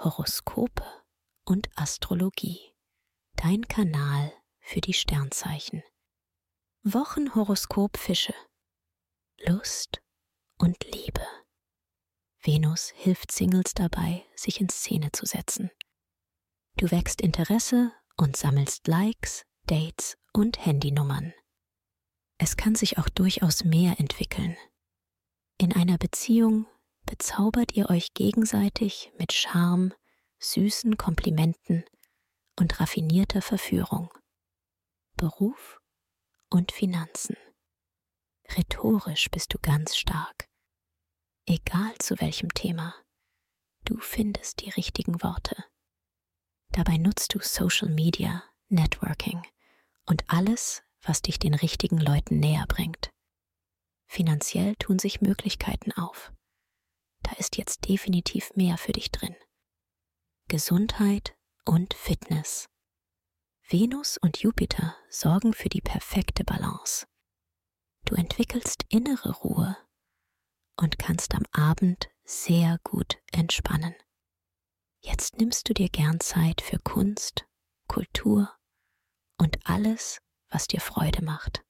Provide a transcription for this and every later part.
Horoskope und Astrologie. Dein Kanal für die Sternzeichen. Wochenhoroskop Fische. Lust und Liebe. Venus hilft Singles dabei, sich in Szene zu setzen. Du wächst Interesse und sammelst Likes, Dates und Handynummern. Es kann sich auch durchaus mehr entwickeln. In einer Beziehung bezaubert ihr euch gegenseitig mit Charme, süßen Komplimenten und raffinierter Verführung. Beruf und Finanzen. Rhetorisch bist du ganz stark. Egal zu welchem Thema, du findest die richtigen Worte. Dabei nutzt du Social Media, Networking und alles, was dich den richtigen Leuten näher bringt. Finanziell tun sich Möglichkeiten auf. Ist jetzt definitiv mehr für dich drin. Gesundheit und Fitness. Venus und Jupiter sorgen für die perfekte Balance. Du entwickelst innere Ruhe und kannst am Abend sehr gut entspannen. Jetzt nimmst du dir gern Zeit für Kunst, Kultur und alles, was dir Freude macht.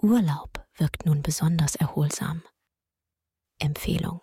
Urlaub wirkt nun besonders erholsam. Empfehlung.